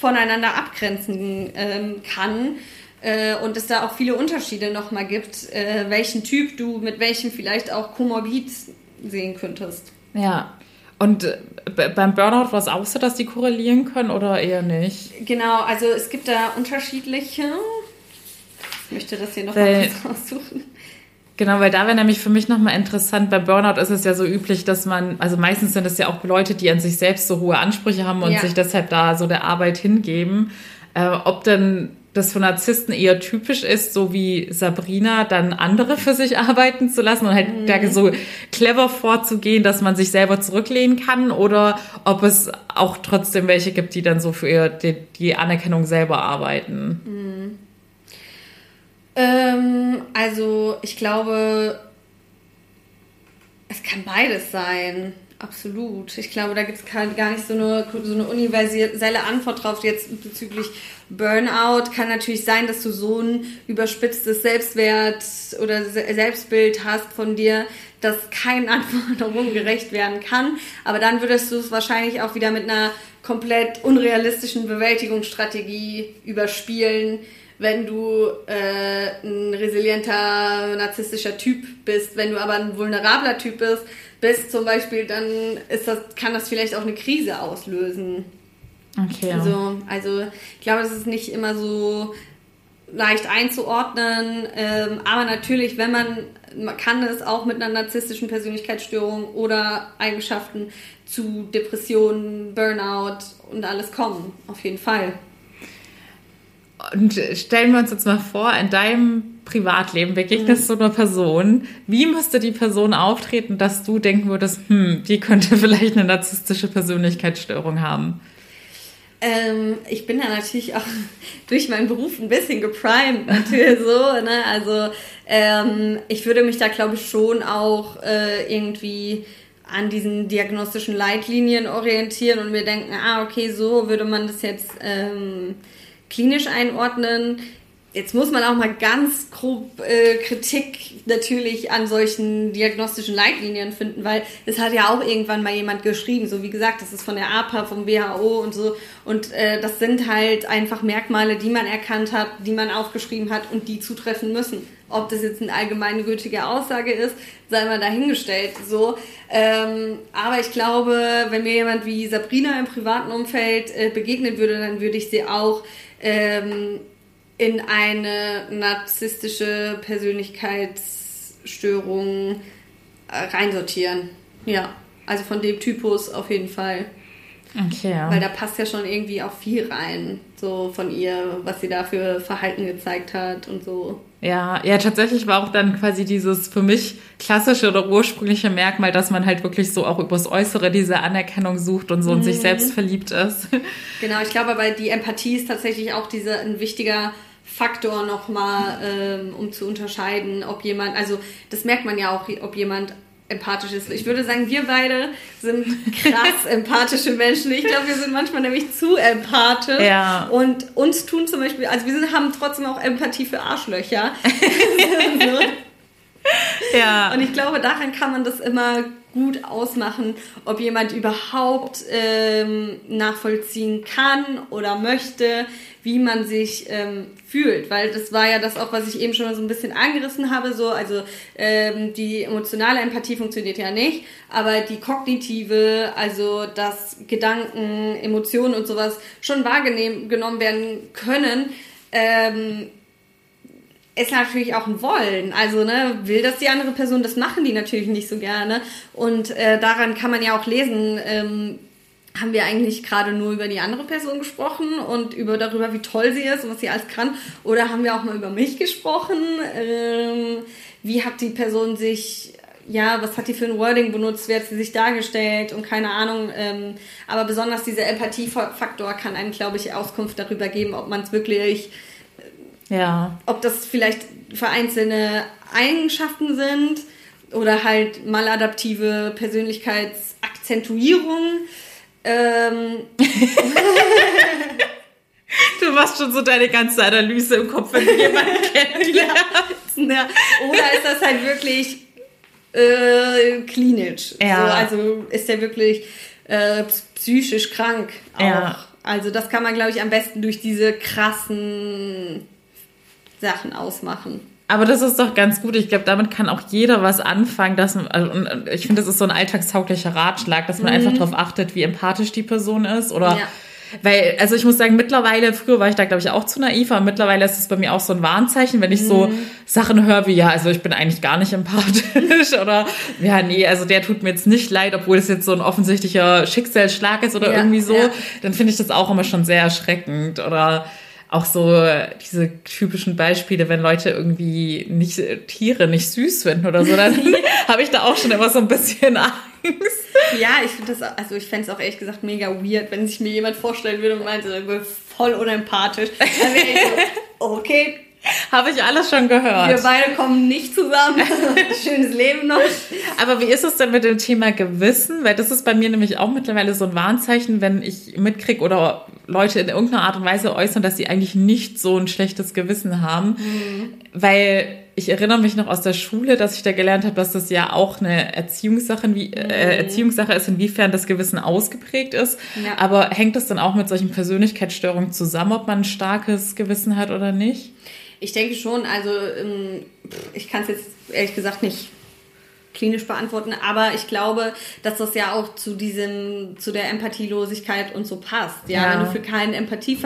voneinander abgrenzen ähm, kann äh, und es da auch viele Unterschiede nochmal gibt, äh, welchen Typ du mit welchem vielleicht auch komorbid sehen könntest. Ja. Und äh, beim Burnout war es auch so, dass die korrelieren können oder eher nicht? Genau, also es gibt da unterschiedliche. Ich möchte das hier noch mal raussuchen. Genau, weil da wäre nämlich für mich nochmal interessant, bei Burnout ist es ja so üblich, dass man, also meistens sind es ja auch Leute, die an sich selbst so hohe Ansprüche haben und ja. sich deshalb da so der Arbeit hingeben. Äh, ob denn das für Narzissten eher typisch ist, so wie Sabrina, dann andere für sich arbeiten zu lassen und halt mhm. da so clever vorzugehen, dass man sich selber zurücklehnen kann oder ob es auch trotzdem welche gibt, die dann so für ihr, die, die Anerkennung selber arbeiten. Mhm. Ähm, also ich glaube, es kann beides sein. Absolut. Ich glaube, da gibt es gar nicht so eine, so eine universelle Antwort drauf. Jetzt bezüglich Burnout kann natürlich sein, dass du so ein überspitztes Selbstwert oder Selbstbild hast von dir, das keinen Anforderungen gerecht werden kann. Aber dann würdest du es wahrscheinlich auch wieder mit einer komplett unrealistischen Bewältigungsstrategie überspielen, wenn du äh, ein resilienter, narzisstischer Typ bist. Wenn du aber ein vulnerabler Typ bist, bist zum Beispiel, dann ist das, kann das vielleicht auch eine Krise auslösen. Okay. Also, also ich glaube, es ist nicht immer so leicht einzuordnen, ähm, aber natürlich, wenn man, man kann es auch mit einer narzisstischen Persönlichkeitsstörung oder Eigenschaften zu Depressionen, Burnout und alles kommen, auf jeden Fall. Und stellen wir uns jetzt mal vor, in deinem Privatleben begegnest mhm. du einer Person. Wie müsste die Person auftreten, dass du denken würdest, hm, die könnte vielleicht eine narzisstische Persönlichkeitsstörung haben? Ähm, ich bin da natürlich auch durch meinen Beruf ein bisschen geprimed, natürlich so. Ne? Also ähm, ich würde mich da, glaube ich, schon auch äh, irgendwie an diesen diagnostischen Leitlinien orientieren und mir denken, ah, okay, so würde man das jetzt ähm, klinisch einordnen. Jetzt muss man auch mal ganz grob äh, Kritik natürlich an solchen diagnostischen Leitlinien finden, weil es hat ja auch irgendwann mal jemand geschrieben, so wie gesagt, das ist von der APA, vom WHO und so. Und äh, das sind halt einfach Merkmale, die man erkannt hat, die man aufgeschrieben hat und die zutreffen müssen. Ob das jetzt eine allgemeingültige Aussage ist, sei mal dahingestellt. So, ähm, aber ich glaube, wenn mir jemand wie Sabrina im privaten Umfeld äh, begegnen würde, dann würde ich sie auch ähm, in eine narzisstische Persönlichkeitsstörung äh, reinsortieren. Ja, also von dem Typus auf jeden Fall. Okay, ja. Weil da passt ja schon irgendwie auch viel rein, so von ihr, was sie da für Verhalten gezeigt hat und so. Ja, ja, tatsächlich war auch dann quasi dieses für mich klassische oder ursprüngliche Merkmal, dass man halt wirklich so auch übers Äußere diese Anerkennung sucht und so mhm. in sich mhm. selbst verliebt ist. Genau, ich glaube aber die Empathie ist tatsächlich auch diese ein wichtiger Faktor nochmal, ähm, um zu unterscheiden, ob jemand, also das merkt man ja auch, ob jemand empathisch ist. Ich würde sagen, wir beide sind krass empathische Menschen. Ich glaube, wir sind manchmal nämlich zu empathisch. Ja. Und uns tun zum Beispiel, also wir sind, haben trotzdem auch Empathie für Arschlöcher. ja. Und ich glaube, daran kann man das immer gut ausmachen, ob jemand überhaupt ähm, nachvollziehen kann oder möchte, wie man sich ähm, fühlt, weil das war ja das auch, was ich eben schon mal so ein bisschen angerissen habe, so, also ähm, die emotionale Empathie funktioniert ja nicht, aber die kognitive, also dass Gedanken, Emotionen und sowas schon wahrgenommen werden können, ähm, ist natürlich auch ein Wollen. Also, ne, will das die andere Person, das machen die natürlich nicht so gerne. Und äh, daran kann man ja auch lesen, ähm, haben wir eigentlich gerade nur über die andere Person gesprochen und über darüber, wie toll sie ist und was sie alles kann? Oder haben wir auch mal über mich gesprochen? Ähm, wie hat die Person sich, ja, was hat die für ein Wording benutzt? Wie hat sie sich dargestellt? Und keine Ahnung. Ähm, aber besonders dieser Empathiefaktor kann einem, glaube ich, Auskunft darüber geben, ob man es wirklich, ja. ob das vielleicht vereinzelte Eigenschaften sind oder halt maladaptive Persönlichkeitsakzentuierungen ähm. Du machst schon so deine ganze Analyse im Kopf, wenn du jemanden kennenlernst. ja. Oder ist das halt wirklich äh, klinisch? Ja. So, also ist der wirklich äh, psychisch krank auch. Ja. Also das kann man, glaube ich, am besten durch diese krassen Sachen ausmachen. Aber das ist doch ganz gut. Ich glaube, damit kann auch jeder was anfangen. Dass, also, ich finde, das ist so ein alltagstauglicher Ratschlag, dass man mhm. einfach darauf achtet, wie empathisch die Person ist. Oder ja. Weil, also ich muss sagen, mittlerweile, früher war ich da, glaube ich, auch zu naiv, aber mittlerweile ist es bei mir auch so ein Warnzeichen, wenn ich mhm. so Sachen höre wie, ja, also ich bin eigentlich gar nicht empathisch oder ja, nee, also der tut mir jetzt nicht leid, obwohl es jetzt so ein offensichtlicher Schicksalsschlag ist oder ja, irgendwie so, ja. dann finde ich das auch immer schon sehr erschreckend. Oder auch so diese typischen Beispiele, wenn Leute irgendwie nicht Tiere nicht süß finden oder so, dann habe ich da auch schon immer so ein bisschen Angst. Ja, ich finde das, also ich fände es auch ehrlich gesagt mega weird, wenn sich mir jemand vorstellen würde und meinte, voll unempathisch. Dann wäre ich so, okay, habe ich alles schon gehört. Wir beide kommen nicht zusammen. Schönes Leben noch. Aber wie ist es denn mit dem Thema Gewissen? Weil das ist bei mir nämlich auch mittlerweile so ein Warnzeichen, wenn ich mitkriege oder Leute in irgendeiner Art und Weise äußern, dass sie eigentlich nicht so ein schlechtes Gewissen haben. Mhm. Weil ich erinnere mich noch aus der Schule, dass ich da gelernt habe, dass das ja auch eine Erziehungssache, äh, mhm. Erziehungssache ist, inwiefern das Gewissen ausgeprägt ist. Ja. Aber hängt das dann auch mit solchen Persönlichkeitsstörungen zusammen, ob man ein starkes Gewissen hat oder nicht? Ich denke schon, also ähm, ich kann es jetzt ehrlich gesagt nicht klinisch beantworten, aber ich glaube, dass das ja auch zu diesem, zu der Empathielosigkeit und so passt. Ja, ja. wenn du für keinen Empathie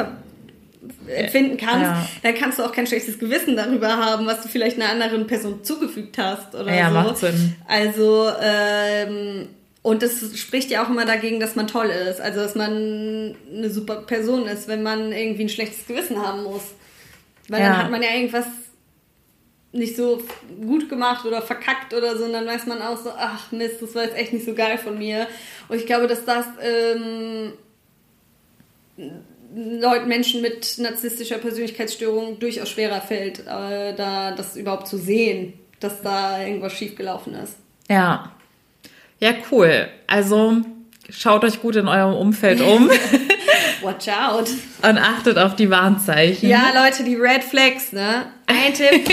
empfinden kannst, ja. dann kannst du auch kein schlechtes Gewissen darüber haben, was du vielleicht einer anderen Person zugefügt hast oder ja, so. macht Sinn. Also ähm, und das spricht ja auch immer dagegen, dass man toll ist, also dass man eine super Person ist, wenn man irgendwie ein schlechtes Gewissen haben muss, weil ja. dann hat man ja irgendwas nicht so gut gemacht oder verkackt oder so, und dann weiß man auch so, ach Mist, das war jetzt echt nicht so geil von mir. Und ich glaube, dass das ähm, Leuten, Menschen mit narzisstischer Persönlichkeitsstörung durchaus schwerer fällt, äh, da das überhaupt zu sehen, dass da irgendwas schiefgelaufen ist. Ja. Ja, cool. Also schaut euch gut in eurem Umfeld um. Watch out. Und achtet auf die Warnzeichen. Ja, Leute, die Red Flags, ne? Ein Tipp,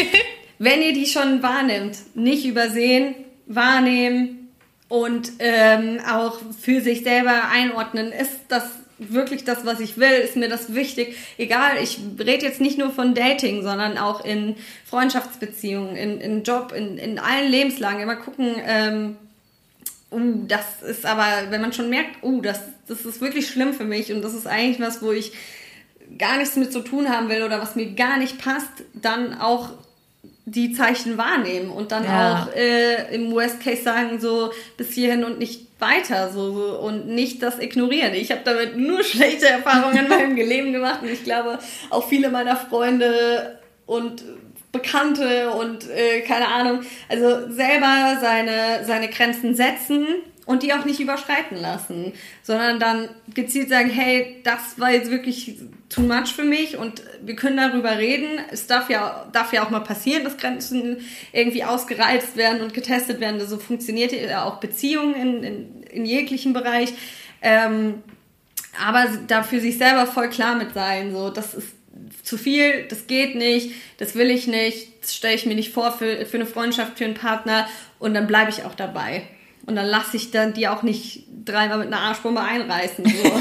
wenn ihr die schon wahrnimmt, nicht übersehen, wahrnehmen und ähm, auch für sich selber einordnen. Ist das wirklich das, was ich will? Ist mir das wichtig? Egal, ich rede jetzt nicht nur von Dating, sondern auch in Freundschaftsbeziehungen, in, in Job, in, in allen Lebenslagen. Immer gucken, ähm, uh, das ist aber, wenn man schon merkt, uh, das, das ist wirklich schlimm für mich und das ist eigentlich was, wo ich gar nichts mit zu tun haben will oder was mir gar nicht passt, dann auch die Zeichen wahrnehmen und dann ja. auch äh, im Worst Case sagen so bis hierhin und nicht weiter so, so und nicht das ignorieren. Ich habe damit nur schlechte Erfahrungen in meinem Leben gemacht und ich glaube auch viele meiner Freunde und Bekannte und äh, keine Ahnung, also selber seine seine Grenzen setzen und die auch nicht überschreiten lassen, sondern dann gezielt sagen, hey, das war jetzt wirklich too much für mich und wir können darüber reden. Es darf ja, darf ja auch mal passieren, dass Grenzen irgendwie ausgereizt werden und getestet werden. So funktioniert ja auch Beziehungen in, in, in jeglichem Bereich. Ähm, aber da für sich selber voll klar mit sein, so, das ist zu viel, das geht nicht, das will ich nicht, das stelle ich mir nicht vor für, für eine Freundschaft, für einen Partner und dann bleibe ich auch dabei. Und dann lasse ich dann die auch nicht dreimal mit einer Arschbombe einreißen. So.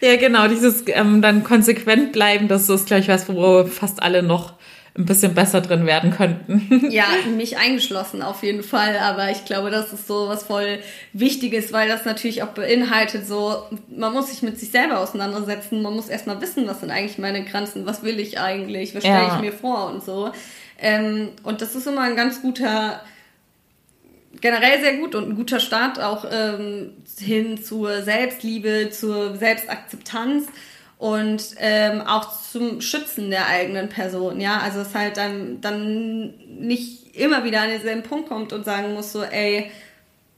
ja, genau, dieses ähm, dann konsequent bleiben, das ist gleich was, wo fast alle noch ein bisschen besser drin werden könnten. ja, mich eingeschlossen auf jeden Fall, aber ich glaube, das ist so was voll Wichtiges, weil das natürlich auch beinhaltet, so, man muss sich mit sich selber auseinandersetzen, man muss erstmal wissen, was sind eigentlich meine Grenzen, was will ich eigentlich, was stelle ja. ich mir vor und so. Ähm, und das ist immer ein ganz guter generell sehr gut und ein guter Start auch ähm, hin zur Selbstliebe, zur Selbstakzeptanz und ähm, auch zum Schützen der eigenen Person. Ja, also es halt dann, dann nicht immer wieder an denselben Punkt kommt und sagen muss so, ey,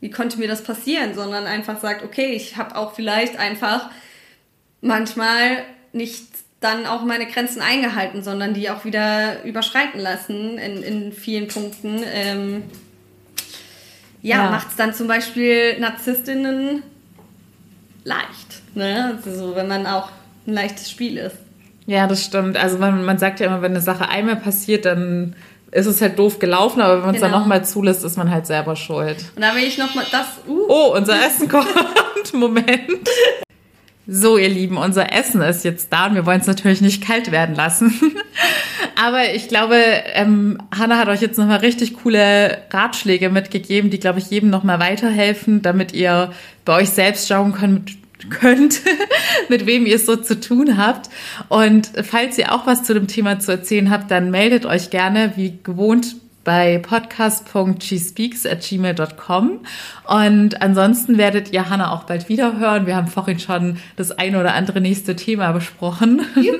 wie konnte mir das passieren, sondern einfach sagt, okay, ich habe auch vielleicht einfach manchmal nicht dann auch meine Grenzen eingehalten, sondern die auch wieder überschreiten lassen in, in vielen Punkten. Ähm, ja, ja. macht es dann zum Beispiel Narzisstinnen leicht. Ne? Also, wenn man auch ein leichtes Spiel ist. Ja, das stimmt. Also man, man sagt ja immer, wenn eine Sache einmal passiert, dann ist es halt doof gelaufen, aber wenn man es genau. dann nochmal zulässt, ist man halt selber schuld. Und dann will ich nochmal das. Uh. Oh, unser Essen kommt. Moment. So, ihr Lieben, unser Essen ist jetzt da und wir wollen es natürlich nicht kalt werden lassen. Aber ich glaube, ähm, Hanna hat euch jetzt nochmal richtig coole Ratschläge mitgegeben, die, glaube ich, jedem nochmal weiterhelfen, damit ihr bei euch selbst schauen könnt, könnt, mit wem ihr es so zu tun habt. Und falls ihr auch was zu dem Thema zu erzählen habt, dann meldet euch gerne, wie gewohnt, bei podcast.gspeaks at gmail.com. Und ansonsten werdet ihr Hanna auch bald wieder hören. Wir haben vorhin schon das eine oder andere nächste Thema besprochen. Juhu.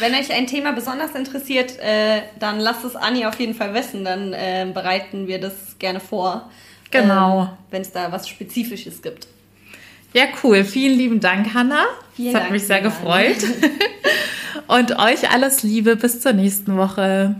Wenn euch ein Thema besonders interessiert, äh, dann lasst es Anni auf jeden Fall wissen. Dann äh, bereiten wir das gerne vor. Genau. Äh, Wenn es da was Spezifisches gibt. Ja, cool. Vielen lieben Dank, Hanna. Vielen das hat Dank mich sehr gefreut. Und euch alles Liebe. Bis zur nächsten Woche.